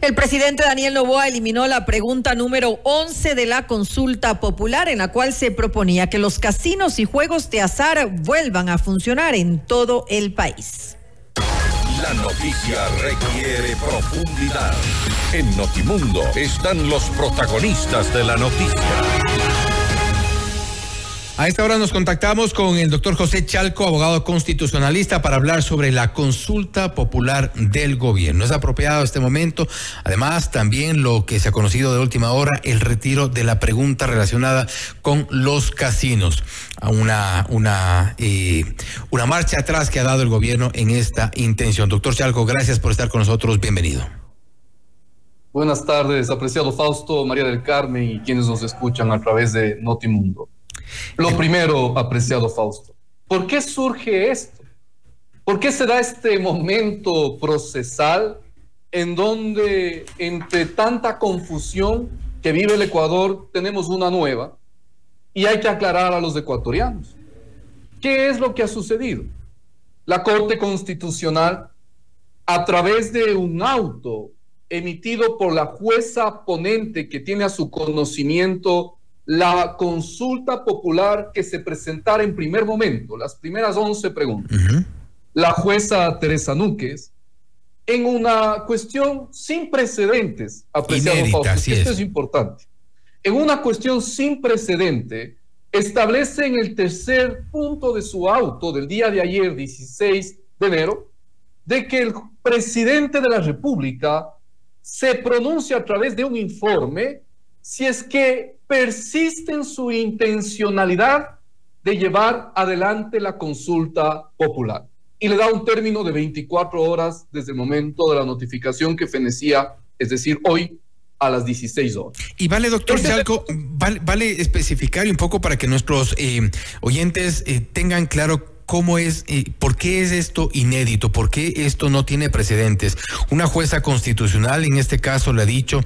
El presidente Daniel Novoa eliminó la pregunta número 11 de la consulta popular en la cual se proponía que los casinos y juegos de azar vuelvan a funcionar en todo el país. La noticia requiere profundidad. En Notimundo están los protagonistas de la noticia. A esta hora nos contactamos con el doctor José Chalco, abogado constitucionalista, para hablar sobre la consulta popular del gobierno. Es apropiado este momento. Además, también lo que se ha conocido de última hora, el retiro de la pregunta relacionada con los casinos. Una, una, eh, una marcha atrás que ha dado el gobierno en esta intención. Doctor Chalco, gracias por estar con nosotros. Bienvenido. Buenas tardes, apreciado Fausto, María del Carmen y quienes nos escuchan a través de Notimundo. Lo primero, apreciado Fausto, ¿por qué surge esto? ¿Por qué se da este momento procesal en donde entre tanta confusión que vive el Ecuador tenemos una nueva y hay que aclarar a los ecuatorianos? ¿Qué es lo que ha sucedido? La Corte Constitucional, a través de un auto emitido por la jueza ponente que tiene a su conocimiento la consulta popular que se presentara en primer momento, las primeras 11 preguntas, la jueza Teresa Núquez, en una cuestión sin precedentes, apreciado Fausto, esto es. importante, en una cuestión sin precedente, establece en el tercer punto de su auto del día de ayer, 16 de enero, de que el presidente de la República se pronuncia a través de un informe si es que persiste en su intencionalidad de llevar adelante la consulta popular. Y le da un término de 24 horas desde el momento de la notificación que fenecía, es decir, hoy a las 16 horas. Y vale, doctor Chalco, vale, especificar un poco para que nuestros eh, oyentes eh, tengan claro cómo es, eh, por qué es esto inédito, por qué esto no tiene precedentes. Una jueza constitucional en este caso le ha dicho,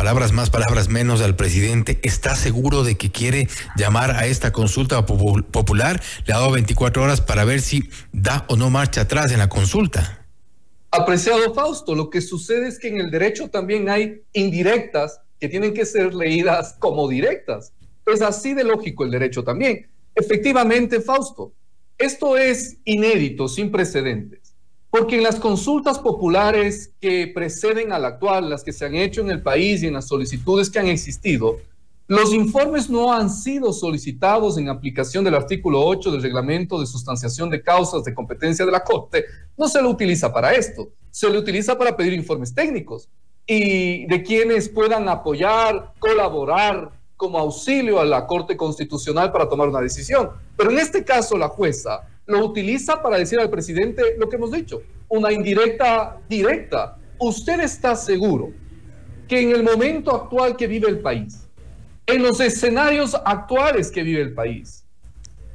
palabras más, palabras menos al presidente, ¿está seguro de que quiere llamar a esta consulta popular? Le ha dado 24 horas para ver si da o no marcha atrás en la consulta. Apreciado Fausto, lo que sucede es que en el derecho también hay indirectas que tienen que ser leídas como directas. Es así de lógico el derecho también. Efectivamente, Fausto, esto es inédito, sin precedentes. Porque en las consultas populares que preceden a la actual, las que se han hecho en el país y en las solicitudes que han existido, los informes no han sido solicitados en aplicación del artículo 8 del reglamento de sustanciación de causas de competencia de la Corte. No se lo utiliza para esto, se le utiliza para pedir informes técnicos y de quienes puedan apoyar, colaborar como auxilio a la Corte Constitucional para tomar una decisión. Pero en este caso la jueza lo utiliza para decir al presidente lo que hemos dicho, una indirecta directa. ¿Usted está seguro que en el momento actual que vive el país, en los escenarios actuales que vive el país,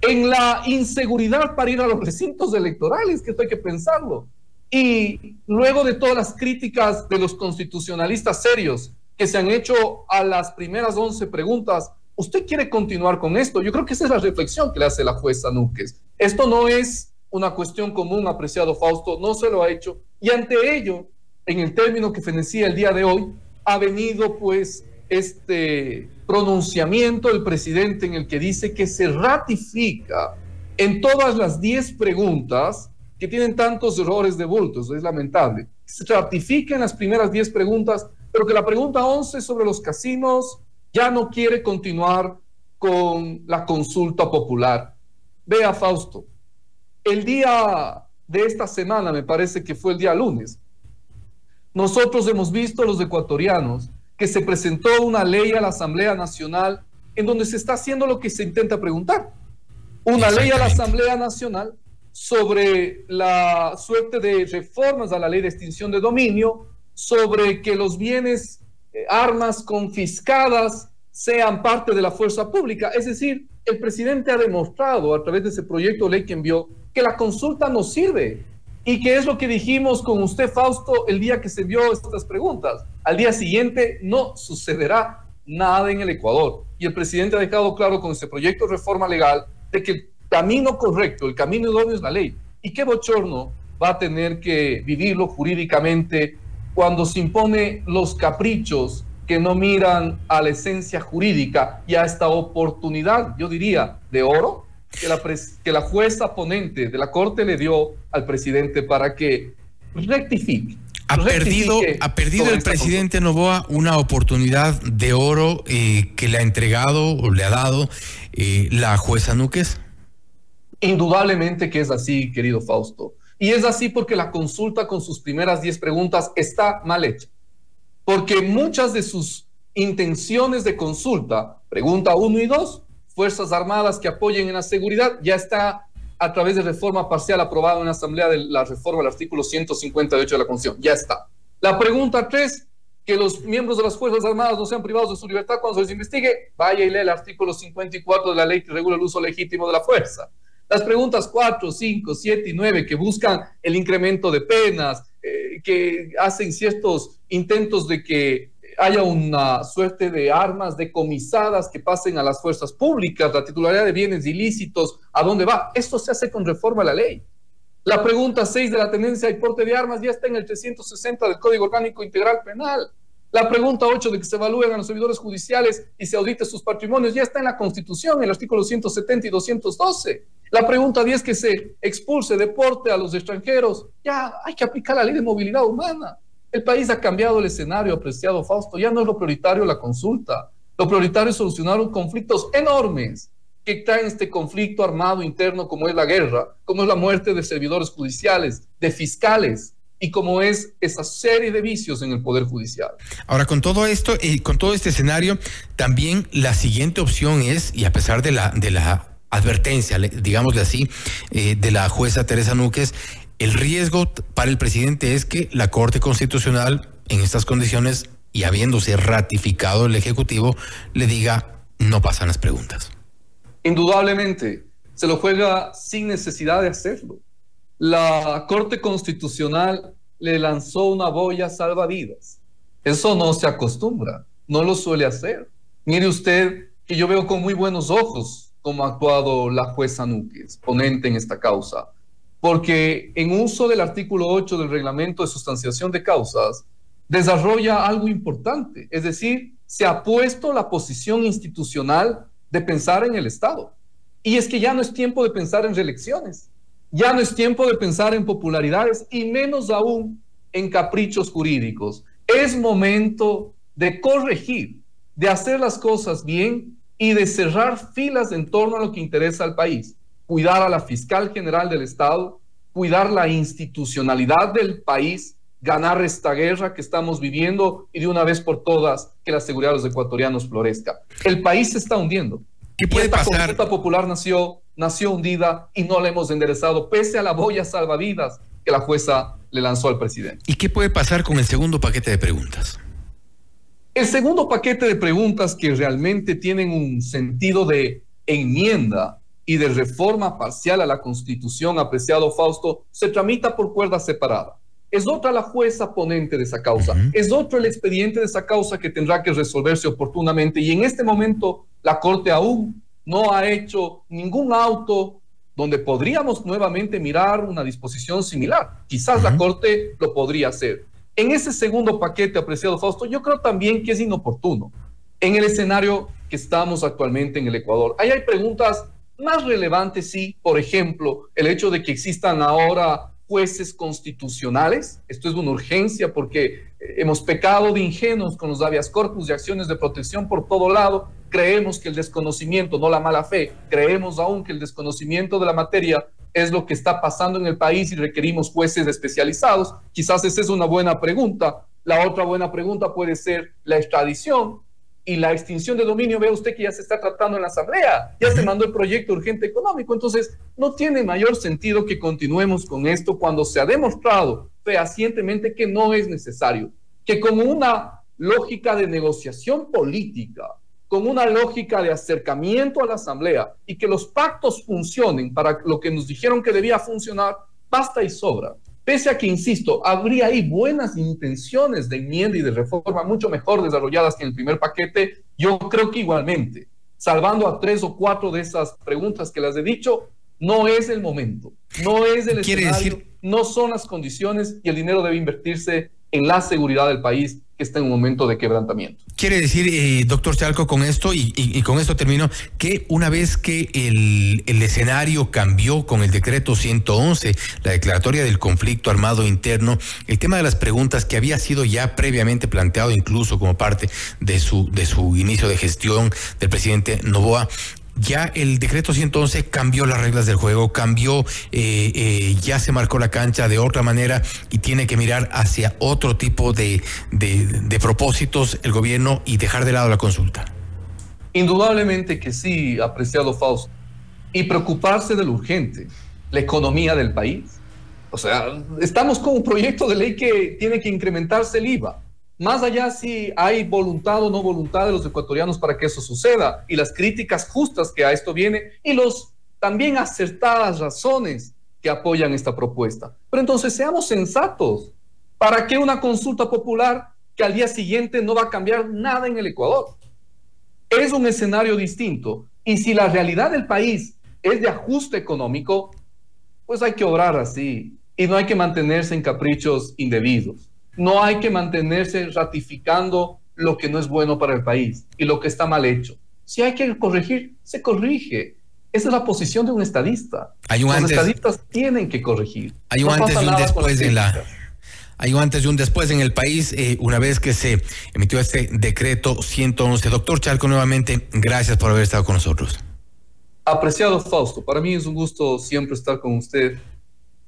en la inseguridad para ir a los recintos electorales, que esto hay que pensarlo, y luego de todas las críticas de los constitucionalistas serios que se han hecho a las primeras 11 preguntas ¿Usted quiere continuar con esto? Yo creo que esa es la reflexión que le hace la jueza Núquez. Esto no es una cuestión común, apreciado Fausto, no se lo ha hecho. Y ante ello, en el término que fenecía el día de hoy, ha venido pues este pronunciamiento del presidente en el que dice que se ratifica en todas las 10 preguntas que tienen tantos errores de bultos, es lamentable. Se ratifica en las primeras 10 preguntas, pero que la pregunta 11 sobre los casinos, ya no quiere continuar con la consulta popular. Vea, Fausto, el día de esta semana, me parece que fue el día lunes, nosotros hemos visto los ecuatorianos que se presentó una ley a la Asamblea Nacional en donde se está haciendo lo que se intenta preguntar. Una ley a la Asamblea Nacional sobre la suerte de reformas a la ley de extinción de dominio, sobre que los bienes eh, armas confiscadas sean parte de la fuerza pública. Es decir, el presidente ha demostrado a través de ese proyecto de ley que envió que la consulta no sirve y que es lo que dijimos con usted, Fausto, el día que se envió estas preguntas. Al día siguiente no sucederá nada en el Ecuador. Y el presidente ha dejado claro con ese proyecto de reforma legal de que el camino correcto, el camino idóneo es la ley. ¿Y qué bochorno va a tener que vivirlo jurídicamente cuando se impone los caprichos que no miran a la esencia jurídica y a esta oportunidad, yo diría, de oro que la, que la jueza ponente de la Corte le dio al presidente para que rectifique. Ha perdido, ha perdido el presidente Novoa una oportunidad de oro eh, que le ha entregado o le ha dado eh, la jueza Núquez. Indudablemente que es así, querido Fausto. Y es así porque la consulta con sus primeras 10 preguntas está mal hecha. Porque muchas de sus intenciones de consulta, pregunta 1 y 2, Fuerzas Armadas que apoyen en la seguridad, ya está a través de reforma parcial aprobada en la Asamblea de la reforma del artículo 158 de la Constitución. Ya está. La pregunta 3, que los miembros de las Fuerzas Armadas no sean privados de su libertad cuando se les investigue, vaya y lee el artículo 54 de la ley que regula el uso legítimo de la fuerza. Las preguntas 4, 5, 7 y 9 que buscan el incremento de penas, que hacen ciertos intentos de que haya una suerte de armas decomisadas que pasen a las fuerzas públicas, la titularidad de bienes ilícitos, ¿a dónde va? Esto se hace con reforma a la ley. La pregunta 6 de la tendencia y porte de armas ya está en el 360 del Código Orgánico Integral Penal. La pregunta 8 de que se evalúen a los servidores judiciales y se audite sus patrimonios ya está en la Constitución, en el artículo 170 y 212. La pregunta 10 que se expulse, deporte a los extranjeros, ya hay que aplicar la ley de movilidad humana. El país ha cambiado el escenario, apreciado Fausto, ya no es lo prioritario la consulta. Lo prioritario es solucionar conflictos enormes que traen este conflicto armado interno como es la guerra, como es la muerte de servidores judiciales, de fiscales, y como es esa serie de vicios en el Poder Judicial. Ahora, con todo esto y con todo este escenario, también la siguiente opción es, y a pesar de la, de la advertencia, digámosle así, eh, de la jueza Teresa Núquez, el riesgo para el presidente es que la Corte Constitucional, en estas condiciones y habiéndose ratificado el Ejecutivo, le diga no pasan las preguntas. Indudablemente, se lo juega sin necesidad de hacerlo la Corte Constitucional le lanzó una boya salvavidas. Eso no se acostumbra, no lo suele hacer. Mire usted que yo veo con muy buenos ojos cómo ha actuado la jueza Núquez, ponente en esta causa, porque en uso del artículo 8 del reglamento de sustanciación de causas, desarrolla algo importante, es decir, se ha puesto la posición institucional de pensar en el Estado. Y es que ya no es tiempo de pensar en reelecciones. Ya no es tiempo de pensar en popularidades y menos aún en caprichos jurídicos. Es momento de corregir, de hacer las cosas bien y de cerrar filas en torno a lo que interesa al país. Cuidar a la fiscal general del Estado, cuidar la institucionalidad del país, ganar esta guerra que estamos viviendo y de una vez por todas que la seguridad de los ecuatorianos florezca. El país se está hundiendo. ¿Qué puede esta pasar? consulta popular nació nació hundida y no la hemos enderezado, pese a la boya salvavidas que la jueza le lanzó al presidente. ¿Y qué puede pasar con el segundo paquete de preguntas? El segundo paquete de preguntas que realmente tienen un sentido de enmienda y de reforma parcial a la Constitución, apreciado Fausto, se tramita por cuerda separada. Es otra la jueza ponente de esa causa, es otro el expediente de esa causa que tendrá que resolverse oportunamente y en este momento la Corte aún no ha hecho ningún auto donde podríamos nuevamente mirar una disposición similar. Quizás la Corte lo podría hacer. En ese segundo paquete, apreciado Fausto, yo creo también que es inoportuno. En el escenario que estamos actualmente en el Ecuador, ahí hay preguntas más relevantes, sí, por ejemplo, el hecho de que existan ahora jueces constitucionales. Esto es una urgencia porque eh, hemos pecado de ingenuos con los habeas corpus y acciones de protección por todo lado creemos que el desconocimiento, no la mala fe, creemos aún que el desconocimiento de la materia es lo que está pasando en el país y requerimos jueces especializados. Quizás esa es una buena pregunta. La otra buena pregunta puede ser la extradición y la extinción de dominio. Vea usted que ya se está tratando en la Asamblea, ya se mandó el proyecto urgente económico. Entonces, no tiene mayor sentido que continuemos con esto cuando se ha demostrado fehacientemente que no es necesario, que como una lógica de negociación política, con una lógica de acercamiento a la Asamblea y que los pactos funcionen para lo que nos dijeron que debía funcionar, basta y sobra. Pese a que, insisto, habría ahí buenas intenciones de enmienda y de reforma mucho mejor desarrolladas que en el primer paquete, yo creo que igualmente, salvando a tres o cuatro de esas preguntas que las he dicho, no es el momento, no es el escenario, no son las condiciones y el dinero debe invertirse en la seguridad del país que está en un momento de quebrantamiento. Quiere decir, eh, doctor Chalco, con esto, y, con esto termino, que una vez que el, el, escenario cambió con el decreto 111, la declaratoria del conflicto armado interno, el tema de las preguntas que había sido ya previamente planteado incluso como parte de su, de su inicio de gestión del presidente Novoa, ya el decreto 111 cambió las reglas del juego, cambió, eh, eh, ya se marcó la cancha de otra manera y tiene que mirar hacia otro tipo de, de, propósitos el gobierno y dejar de lado la consulta. Indudablemente que sí, apreciado Fausto. Y preocuparse de urgente, la economía del país. O sea, estamos con un proyecto de ley que tiene que incrementarse el IVA más allá si hay voluntad o no voluntad de los ecuatorianos para que eso suceda y las críticas justas que a esto viene y los también acertadas razones que apoyan esta propuesta. Pero entonces seamos sensatos. ¿Para qué una consulta popular que al día siguiente no va a cambiar nada en el Ecuador? Es un escenario distinto. Y si la realidad del país es de ajuste económico, pues hay que obrar así y no hay que mantenerse en caprichos indebidos. No hay que mantenerse ratificando lo que no es bueno para el país y lo que está mal hecho. Si hay que corregir, se corrige. Esa es la posición de un estadista. Los estadistas tienen que corregir. Hay un antes y un después en la. Hay un antes y un después en el país, eh, una vez que se emitió este decreto 111. Doctor Chalco, nuevamente, gracias por haber estado con nosotros. Apreciado Fausto, para mí es un gusto siempre estar con usted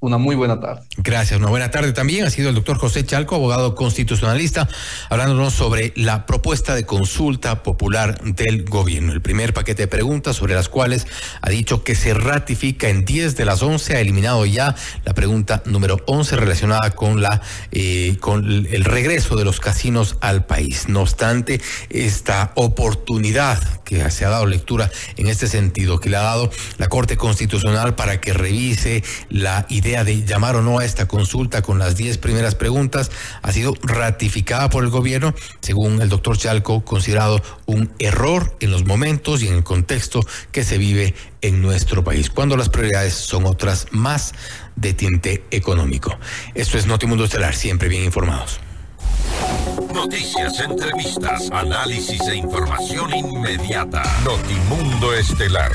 una muy buena tarde. Gracias, una buena tarde también. Ha sido el doctor José Chalco, abogado constitucionalista, hablándonos sobre la propuesta de consulta popular del gobierno. El primer paquete de preguntas sobre las cuales ha dicho que se ratifica en 10 de las 11. Ha eliminado ya la pregunta número 11 relacionada con, la, eh, con el regreso de los casinos al país. No obstante, esta oportunidad que se ha dado lectura en este sentido, que le ha dado la Corte Constitucional para que revise la idea de llamar o no a esta consulta con las 10 primeras preguntas ha sido ratificada por el gobierno, según el doctor Chalco, considerado un error en los momentos y en el contexto que se vive en nuestro país, cuando las prioridades son otras más de tinte económico. Esto es Notimundo Estelar, siempre bien informados. Noticias, entrevistas, análisis e información inmediata. Notimundo Estelar.